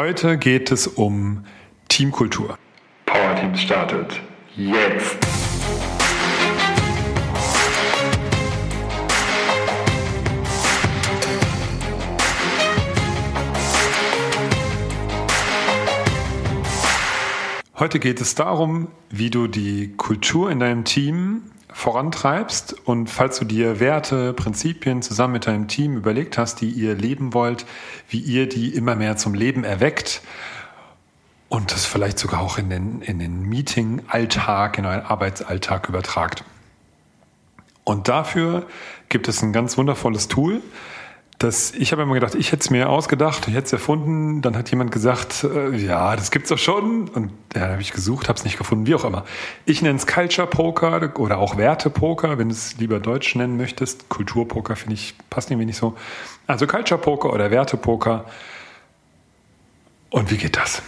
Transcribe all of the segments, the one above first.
Heute geht es um Teamkultur. Power Teams startet jetzt. Heute geht es darum, wie du die Kultur in deinem Team vorantreibst und falls du dir Werte, Prinzipien zusammen mit deinem Team überlegt hast, die ihr leben wollt, wie ihr die immer mehr zum Leben erweckt und das vielleicht sogar auch in den, in den Meeting-Alltag, in euren Arbeitsalltag übertragt. Und dafür gibt es ein ganz wundervolles Tool, das, ich habe immer gedacht, ich hätte es mir ausgedacht, ich hätte es erfunden. Dann hat jemand gesagt, äh, ja, das gibt's doch schon. Und ja, habe ich gesucht, habe es nicht gefunden, wie auch immer. Ich nenne es Culture Poker oder auch Werte Poker, wenn du es lieber deutsch nennen möchtest. Kultur Poker finde ich passt irgendwie nicht so. Also Culture Poker oder Werte Poker. Und wie geht das?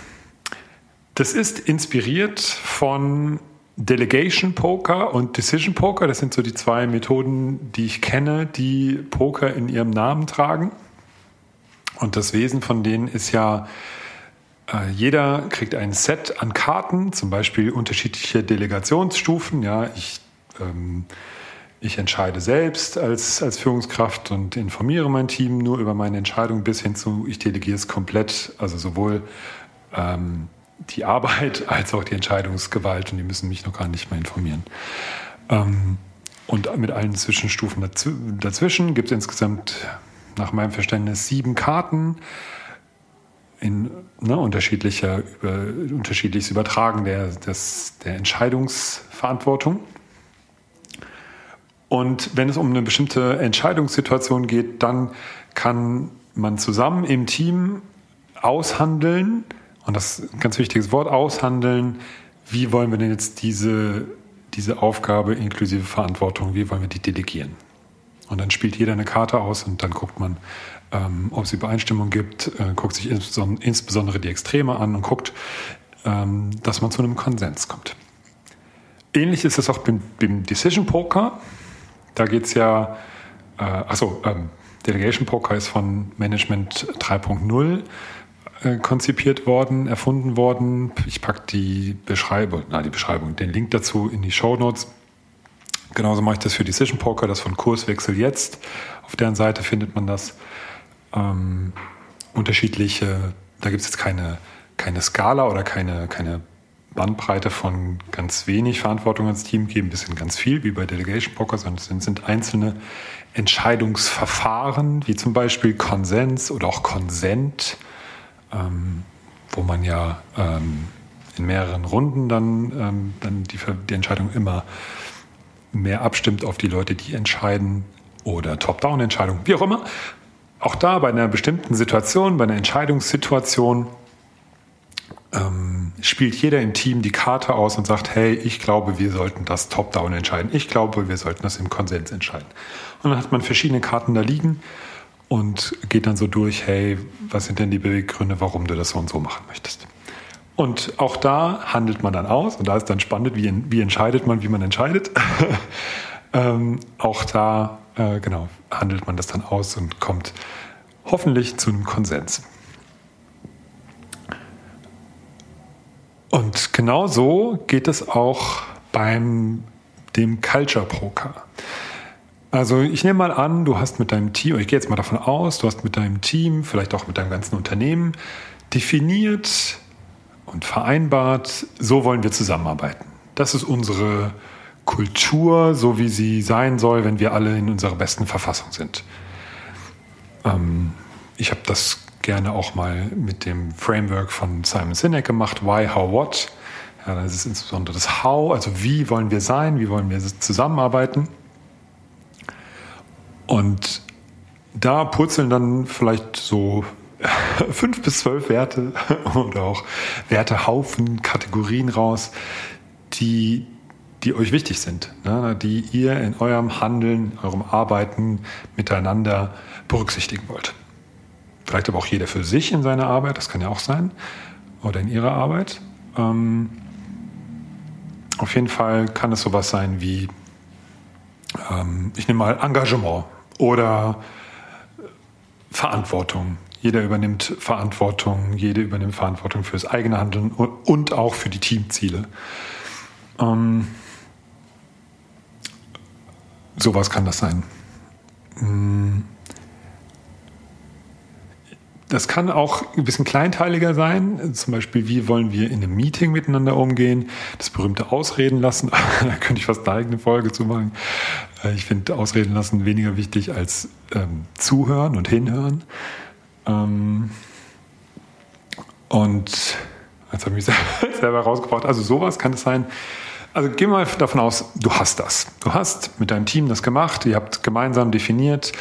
Das ist inspiriert von Delegation Poker und Decision Poker, das sind so die zwei Methoden, die ich kenne, die Poker in ihrem Namen tragen. Und das Wesen von denen ist ja, äh, jeder kriegt ein Set an Karten, zum Beispiel unterschiedliche Delegationsstufen. Ja, ich, ähm, ich entscheide selbst als, als Führungskraft und informiere mein Team nur über meine Entscheidung bis hin zu, ich delegiere es komplett, also sowohl ähm, die Arbeit als auch die Entscheidungsgewalt und die müssen mich noch gar nicht mehr informieren. Ähm, und mit allen Zwischenstufen dazwischen gibt es insgesamt nach meinem Verständnis sieben Karten in ne, unterschiedlicher, über, unterschiedliches Übertragen der, des, der Entscheidungsverantwortung. Und wenn es um eine bestimmte Entscheidungssituation geht, dann kann man zusammen im Team aushandeln, und das ist ein ganz wichtiges Wort, aushandeln. Wie wollen wir denn jetzt diese, diese Aufgabe inklusive Verantwortung, wie wollen wir die delegieren? Und dann spielt jeder eine Karte aus und dann guckt man, ähm, ob es Übereinstimmung gibt, äh, guckt sich insbesondere, die Extreme an und guckt, ähm, dass man zu einem Konsens kommt. Ähnlich ist es auch beim, beim Decision Poker. Da geht es ja, äh, achso, ähm, Delegation Poker ist von Management 3.0. Äh, konzipiert worden, erfunden worden. Ich packe die Beschreibung, na die Beschreibung, den Link dazu in die Show Notes. Genauso mache ich das für Decision Poker, das von Kurswechsel jetzt. Auf deren Seite findet man das. Ähm, unterschiedliche, da gibt es jetzt keine, keine Skala oder keine, keine Bandbreite von ganz wenig Verantwortung ans Team geben, bis hin ganz viel, wie bei Delegation Poker, sondern es sind, sind einzelne Entscheidungsverfahren, wie zum Beispiel Konsens oder auch Konsent ähm, wo man ja ähm, in mehreren Runden dann, ähm, dann die, die Entscheidung immer mehr abstimmt auf die Leute, die entscheiden oder Top-Down-Entscheidung, wie auch immer. Auch da bei einer bestimmten Situation, bei einer Entscheidungssituation ähm, spielt jeder im Team die Karte aus und sagt, hey, ich glaube, wir sollten das Top-Down entscheiden. Ich glaube, wir sollten das im Konsens entscheiden. Und dann hat man verschiedene Karten da liegen und geht dann so durch, hey, was sind denn die Beweggründe, warum du das so und so machen möchtest. Und auch da handelt man dann aus und da ist dann spannend, wie, wie entscheidet man, wie man entscheidet. ähm, auch da, äh, genau, handelt man das dann aus und kommt hoffentlich zu einem Konsens. Und genau so geht es auch beim dem Culture Poker. Also ich nehme mal an, du hast mit deinem Team, ich gehe jetzt mal davon aus, du hast mit deinem Team, vielleicht auch mit deinem ganzen Unternehmen definiert und vereinbart, so wollen wir zusammenarbeiten. Das ist unsere Kultur, so wie sie sein soll, wenn wir alle in unserer besten Verfassung sind. Ähm, ich habe das gerne auch mal mit dem Framework von Simon Sinek gemacht, Why, How, What. Ja, das ist insbesondere das How, also wie wollen wir sein, wie wollen wir zusammenarbeiten. Und da purzeln dann vielleicht so fünf bis zwölf Werte oder auch Wertehaufen, Kategorien raus, die, die euch wichtig sind, ne? die ihr in eurem Handeln, eurem Arbeiten miteinander berücksichtigen wollt. Vielleicht aber auch jeder für sich in seiner Arbeit, das kann ja auch sein, oder in ihrer Arbeit. Ähm, auf jeden Fall kann es sowas sein wie, ähm, ich nehme mal Engagement oder Verantwortung. Jeder übernimmt Verantwortung, jede übernimmt Verantwortung für das eigene Handeln und auch für die Teamziele. Ähm, sowas kann das sein. Das kann auch ein bisschen kleinteiliger sein. Zum Beispiel, wie wollen wir in einem Meeting miteinander umgehen? Das berühmte Ausreden lassen. da könnte ich fast eine eigene Folge zu machen. Äh, ich finde Ausreden lassen weniger wichtig als ähm, zuhören und hinhören. Ähm, und jetzt habe ich mich selber rausgebracht. Also sowas kann es sein. Also geh mal davon aus, du hast das. Du hast mit deinem Team das gemacht. Ihr habt gemeinsam definiert,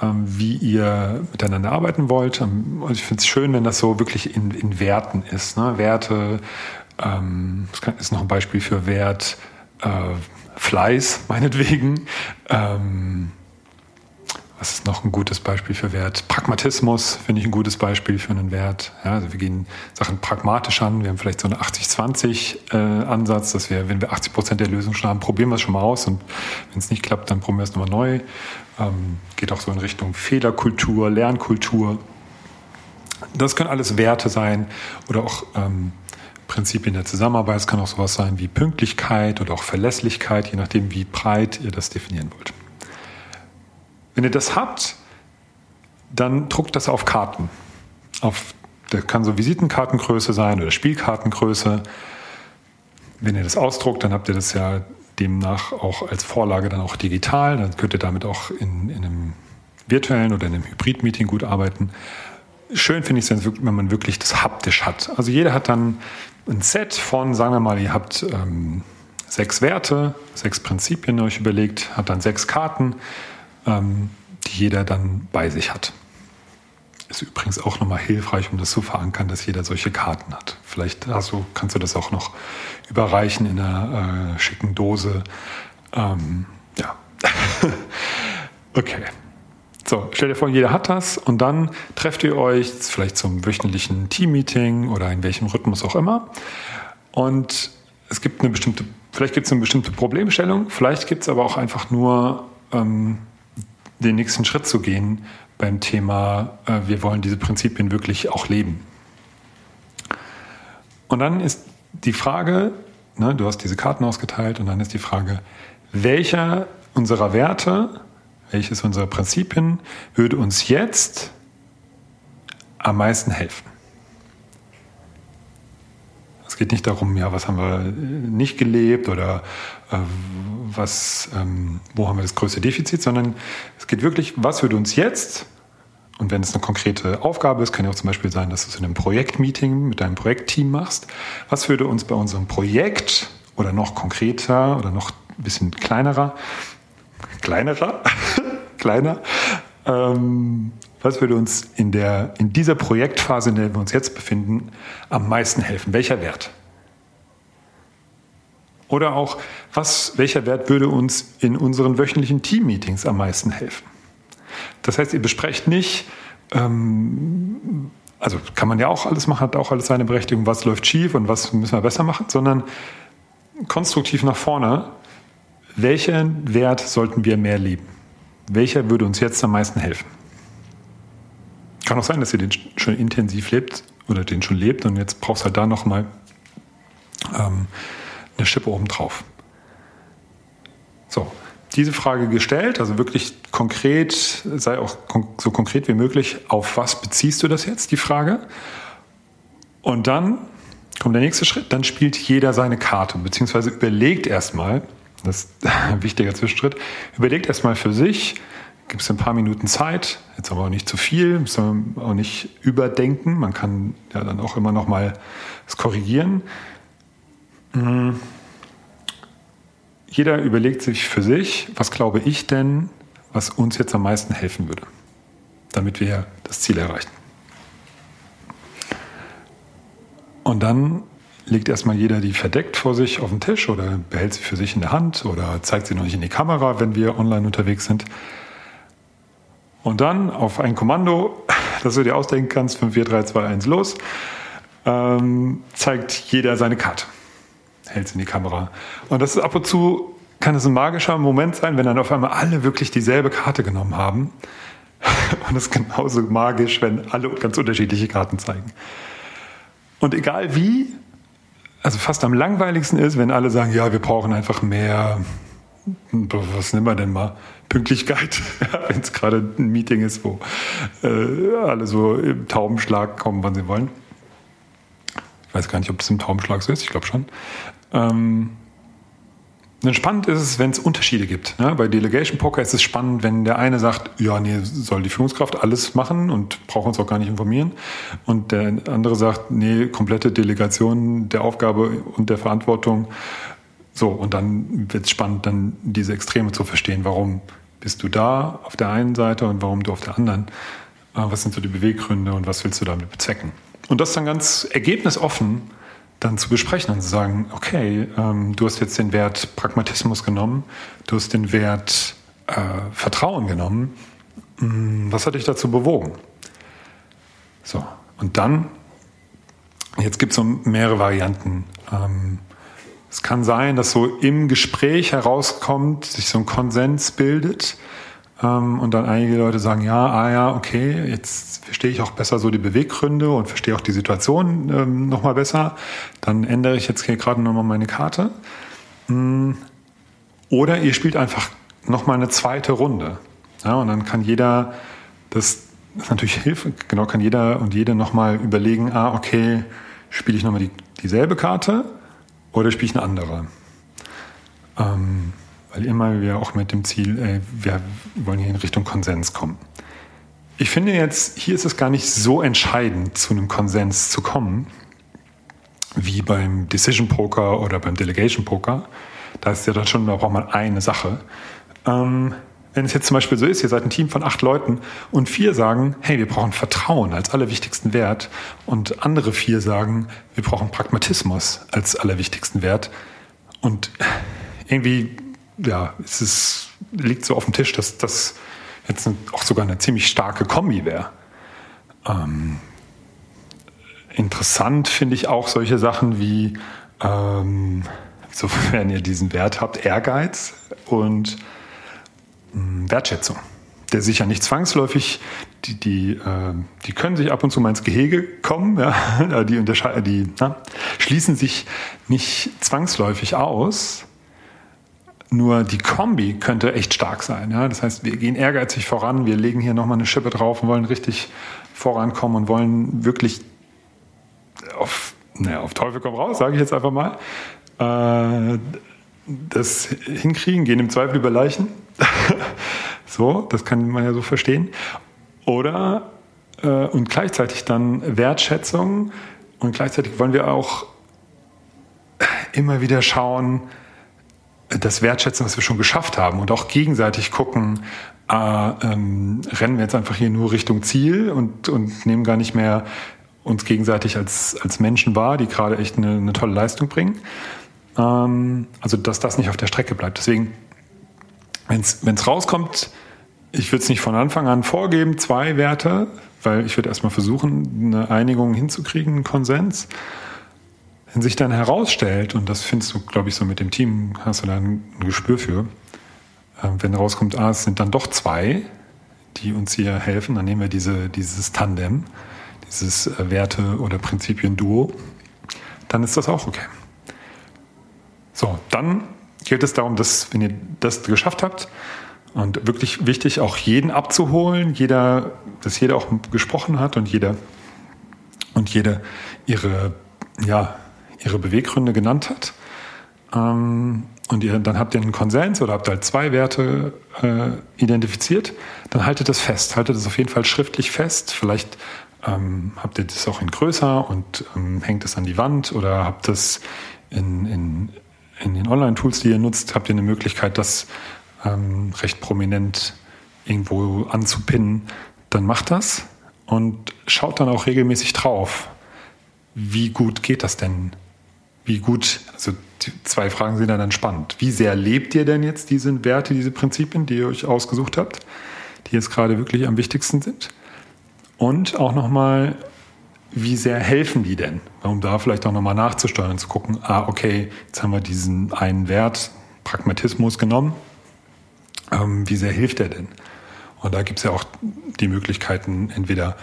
wie ihr miteinander arbeiten wollt. Ähm, und ich finde es schön, wenn das so wirklich in, in Werten ist. Ne? Werte, ähm, das ist noch ein Beispiel für Wert, äh, Fleiß meinetwegen. Ähm, was ist noch ein gutes Beispiel für Wert? Pragmatismus finde ich ein gutes Beispiel für einen Wert. Ja, also wir gehen Sachen pragmatisch an. Wir haben vielleicht so einen 80-20-Ansatz, äh, dass wir, wenn wir 80 Prozent der Lösung schon haben, probieren wir es schon mal aus und wenn es nicht klappt, dann probieren wir es nochmal neu. Ähm, geht auch so in Richtung Fehlerkultur, Lernkultur. Das können alles Werte sein oder auch ähm, Prinzipien der Zusammenarbeit. Es kann auch sowas sein wie Pünktlichkeit oder auch Verlässlichkeit, je nachdem, wie breit ihr das definieren wollt. Wenn ihr das habt, dann druckt das auf Karten. Auf, das kann so Visitenkartengröße sein oder Spielkartengröße. Wenn ihr das ausdruckt, dann habt ihr das ja demnach auch als Vorlage dann auch digital. Dann könnt ihr damit auch in, in einem virtuellen oder in einem Hybrid-Meeting gut arbeiten. Schön finde ich es, wenn man wirklich das haptisch hat. Also jeder hat dann ein Set von, sagen wir mal, ihr habt ähm, sechs Werte, sechs Prinzipien euch überlegt, hat dann sechs Karten ähm, die jeder dann bei sich hat. Ist übrigens auch nochmal hilfreich, um das zu verankern, dass jeder solche Karten hat. Vielleicht also kannst du das auch noch überreichen in einer äh, schicken Dose. Ähm, ja. okay. So, stell dir vor, jeder hat das und dann trefft ihr euch vielleicht zum wöchentlichen Teammeeting oder in welchem Rhythmus auch immer. Und es gibt eine bestimmte, vielleicht gibt es eine bestimmte Problemstellung, vielleicht gibt es aber auch einfach nur ähm, den nächsten Schritt zu gehen beim Thema, äh, wir wollen diese Prinzipien wirklich auch leben. Und dann ist die Frage, ne, du hast diese Karten ausgeteilt und dann ist die Frage, welcher unserer Werte, welches unserer Prinzipien würde uns jetzt am meisten helfen? Es geht nicht darum, ja, was haben wir nicht gelebt oder äh, was, ähm, wo haben wir das größte Defizit, sondern es geht wirklich, was würde uns jetzt, und wenn es eine konkrete Aufgabe ist, kann ja auch zum Beispiel sein, dass du es in einem Projektmeeting mit deinem Projektteam machst, was würde uns bei unserem Projekt oder noch konkreter oder noch ein bisschen kleinerer, kleinerer, kleiner, ähm, was würde uns in, der, in dieser Projektphase, in der wir uns jetzt befinden, am meisten helfen? Welcher Wert? Oder auch, was, welcher Wert würde uns in unseren wöchentlichen Team-Meetings am meisten helfen? Das heißt, ihr besprecht nicht, ähm, also kann man ja auch alles machen, hat auch alles seine Berechtigung, was läuft schief und was müssen wir besser machen, sondern konstruktiv nach vorne, welchen Wert sollten wir mehr leben? Welcher würde uns jetzt am meisten helfen? Kann auch sein, dass ihr den schon intensiv lebt oder den schon lebt und jetzt brauchst du halt da nochmal ähm, eine Schippe obendrauf. So, diese Frage gestellt, also wirklich konkret, sei auch so konkret wie möglich, auf was beziehst du das jetzt, die Frage? Und dann kommt der nächste Schritt, dann spielt jeder seine Karte, beziehungsweise überlegt erstmal, das ist ein wichtiger Zwischenschritt, überlegt erstmal für sich, gibt es ein paar Minuten Zeit, jetzt aber auch nicht zu viel, müssen wir auch nicht überdenken. Man kann ja dann auch immer noch mal es korrigieren. Mhm. Jeder überlegt sich für sich, was glaube ich denn, was uns jetzt am meisten helfen würde, damit wir das Ziel erreichen. Und dann legt erstmal jeder die verdeckt vor sich auf den Tisch oder behält sie für sich in der Hand oder zeigt sie noch nicht in die Kamera, wenn wir online unterwegs sind. Und dann auf ein Kommando, das du dir ausdenken kannst, 5, 4, 3, 2, 1, los, ähm, zeigt jeder seine Karte. Hält es in die Kamera. Und das ist ab und zu, kann es ein magischer Moment sein, wenn dann auf einmal alle wirklich dieselbe Karte genommen haben. Und es ist genauso magisch, wenn alle ganz unterschiedliche Karten zeigen. Und egal wie, also fast am langweiligsten ist, wenn alle sagen, ja, wir brauchen einfach mehr, was nehmen wir denn mal? Pünktlichkeit, wenn es gerade ein Meeting ist, wo äh, alle so im Taubenschlag kommen, wann sie wollen. Ich weiß gar nicht, ob es im Taubenschlag so ist, ich glaube schon. Ähm, dann spannend ist es, wenn es Unterschiede gibt. Ne? Bei Delegation Poker ist es spannend, wenn der eine sagt, ja, nee, soll die Führungskraft alles machen und braucht uns auch gar nicht informieren. Und der andere sagt, nee, komplette Delegation der Aufgabe und der Verantwortung. So, und dann wird es spannend, dann diese Extreme zu verstehen. Warum bist du da auf der einen Seite und warum du auf der anderen? Äh, was sind so die Beweggründe und was willst du damit bezwecken? Und das dann ganz ergebnisoffen dann zu besprechen und zu sagen, okay, ähm, du hast jetzt den Wert Pragmatismus genommen, du hast den Wert äh, Vertrauen genommen. Hm, was hat dich dazu bewogen? So, und dann, jetzt gibt es so mehrere Varianten. Ähm, es kann sein, dass so im Gespräch herauskommt, sich so ein Konsens bildet und dann einige Leute sagen, ja, ah ja, okay, jetzt verstehe ich auch besser so die Beweggründe und verstehe auch die Situation ähm, nochmal besser. Dann ändere ich jetzt hier gerade nochmal meine Karte. Mm. Oder ihr spielt einfach nochmal eine zweite Runde. Ja, und dann kann jeder, das ist natürlich Hilfe, genau, kann jeder und jede nochmal überlegen, ah, okay, spiele ich nochmal die, dieselbe Karte oder spiele ich eine andere? Ähm, immer wir auch mit dem Ziel, äh, wir wollen hier in Richtung Konsens kommen. Ich finde jetzt, hier ist es gar nicht so entscheidend, zu einem Konsens zu kommen, wie beim Decision Poker oder beim Delegation Poker. Da ist ja dann schon, da braucht man eine Sache. Ähm, wenn es jetzt zum Beispiel so ist, ihr seid ein Team von acht Leuten und vier sagen, hey, wir brauchen Vertrauen als allerwichtigsten Wert und andere vier sagen, wir brauchen Pragmatismus als allerwichtigsten Wert und irgendwie ja, es ist, liegt so auf dem Tisch, dass das jetzt auch sogar eine ziemlich starke Kombi wäre. Ähm, interessant finde ich auch solche Sachen wie, ähm, sofern ihr diesen Wert habt, Ehrgeiz und ähm, Wertschätzung. Der sich ja nicht zwangsläufig, die, die, äh, die können sich ab und zu mal ins Gehege kommen, ja, die, die na, schließen sich nicht zwangsläufig aus, nur die Kombi könnte echt stark sein. Ja? Das heißt, wir gehen ehrgeizig voran, wir legen hier nochmal eine Schippe drauf und wollen richtig vorankommen und wollen wirklich auf, naja, auf Teufel komm raus, sage ich jetzt einfach mal, äh, das hinkriegen, gehen im Zweifel über Leichen. so, das kann man ja so verstehen. Oder äh, und gleichzeitig dann Wertschätzung und gleichzeitig wollen wir auch immer wieder schauen, das wertschätzen, was wir schon geschafft haben und auch gegenseitig gucken, äh, ähm, rennen wir jetzt einfach hier nur Richtung Ziel und, und nehmen gar nicht mehr uns gegenseitig als, als Menschen wahr, die gerade echt eine, eine tolle Leistung bringen. Ähm, also, dass das nicht auf der Strecke bleibt. Deswegen, wenn es rauskommt, ich würde es nicht von Anfang an vorgeben, zwei Werte, weil ich würde erstmal versuchen, eine Einigung hinzukriegen, einen Konsens. Wenn sich dann herausstellt, und das findest du, glaube ich, so mit dem Team, hast du da ein Gespür für, äh, wenn rauskommt, ah, es sind dann doch zwei, die uns hier helfen, dann nehmen wir diese, dieses Tandem, dieses äh, Werte- oder Prinzipien-Duo, dann ist das auch okay. So, dann geht es darum, dass, wenn ihr das geschafft habt, und wirklich wichtig, auch jeden abzuholen, jeder, dass jeder auch gesprochen hat und jeder und jede ihre ja, ihre Beweggründe genannt hat. Ähm, und ihr, dann habt ihr einen Konsens oder habt halt zwei Werte äh, identifiziert, dann haltet das fest. Haltet das auf jeden Fall schriftlich fest. Vielleicht ähm, habt ihr das auch in größer und ähm, hängt es an die Wand oder habt es in, in, in den Online-Tools, die ihr nutzt, habt ihr eine Möglichkeit, das ähm, recht prominent irgendwo anzupinnen. Dann macht das und schaut dann auch regelmäßig drauf. Wie gut geht das denn wie gut, also die zwei Fragen sind dann spannend. Wie sehr lebt ihr denn jetzt diese Werte, diese Prinzipien, die ihr euch ausgesucht habt, die jetzt gerade wirklich am wichtigsten sind? Und auch nochmal, wie sehr helfen die denn? Um da vielleicht auch nochmal nachzusteuern und zu gucken, ah, okay, jetzt haben wir diesen einen Wert, Pragmatismus genommen. Ähm, wie sehr hilft der denn? Und da gibt es ja auch die Möglichkeiten, entweder,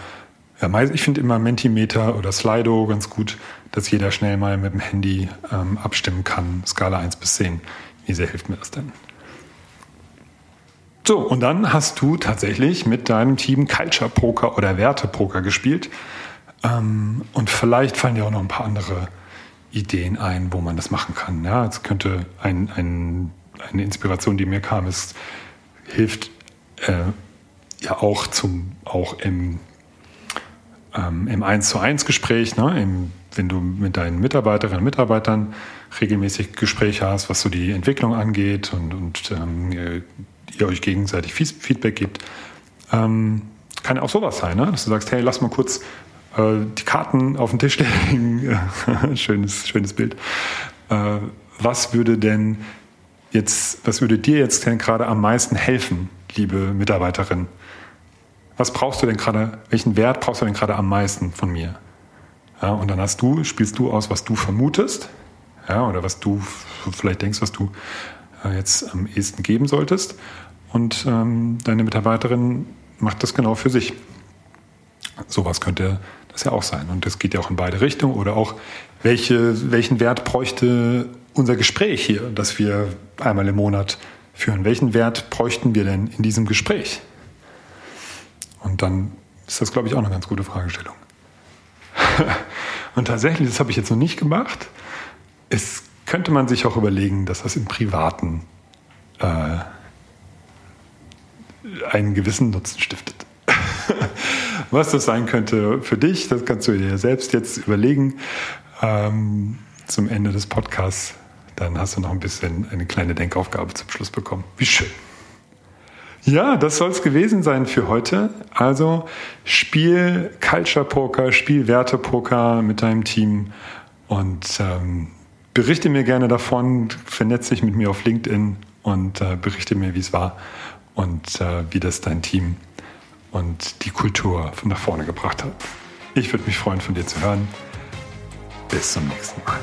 ich finde immer Mentimeter oder Slido ganz gut, dass jeder schnell mal mit dem Handy ähm, abstimmen kann, Skala 1 bis 10. Wie sehr hilft mir das denn? So, und dann hast du tatsächlich mit deinem Team Culture Poker oder Werte Poker gespielt. Ähm, und vielleicht fallen dir auch noch ein paar andere Ideen ein, wo man das machen kann. Ja, es könnte ein, ein, eine Inspiration, die mir kam, ist, hilft äh, ja auch zum, auch im, ähm, im 1 zu 1 Gespräch, ne, im, wenn du mit deinen Mitarbeiterinnen und Mitarbeitern regelmäßig Gespräche hast, was so die Entwicklung angeht und, und ähm, ihr euch gegenseitig Feedback gibt. Ähm, kann auch sowas sein, ne? dass du sagst, hey, lass mal kurz äh, die Karten auf den Tisch legen. schönes, schönes Bild. Äh, was würde denn jetzt, was würde dir jetzt denn gerade am meisten helfen, liebe Mitarbeiterin? Was brauchst du denn gerade, welchen Wert brauchst du denn gerade am meisten von mir? Ja, und dann hast du, spielst du aus, was du vermutest, ja, oder was du vielleicht denkst, was du äh, jetzt am ehesten geben solltest. Und ähm, deine Mitarbeiterin macht das genau für sich. Sowas könnte das ja auch sein. Und das geht ja auch in beide Richtungen. Oder auch, welche, welchen Wert bräuchte unser Gespräch hier, das wir einmal im Monat führen? Welchen Wert bräuchten wir denn in diesem Gespräch? Und dann ist das, glaube ich, auch eine ganz gute Fragestellung. Und tatsächlich, das habe ich jetzt noch nicht gemacht. Es könnte man sich auch überlegen, dass das im Privaten äh, einen gewissen Nutzen stiftet. Was das sein könnte für dich, das kannst du dir selbst jetzt überlegen ähm, zum Ende des Podcasts. Dann hast du noch ein bisschen eine kleine Denkaufgabe zum Schluss bekommen. Wie schön. Ja, das soll es gewesen sein für heute. Also spiel Culture Poker, spiel Werte Poker mit deinem Team und ähm, berichte mir gerne davon, vernetze dich mit mir auf LinkedIn und äh, berichte mir, wie es war und äh, wie das dein Team und die Kultur nach vorne gebracht hat. Ich würde mich freuen, von dir zu hören. Bis zum nächsten Mal.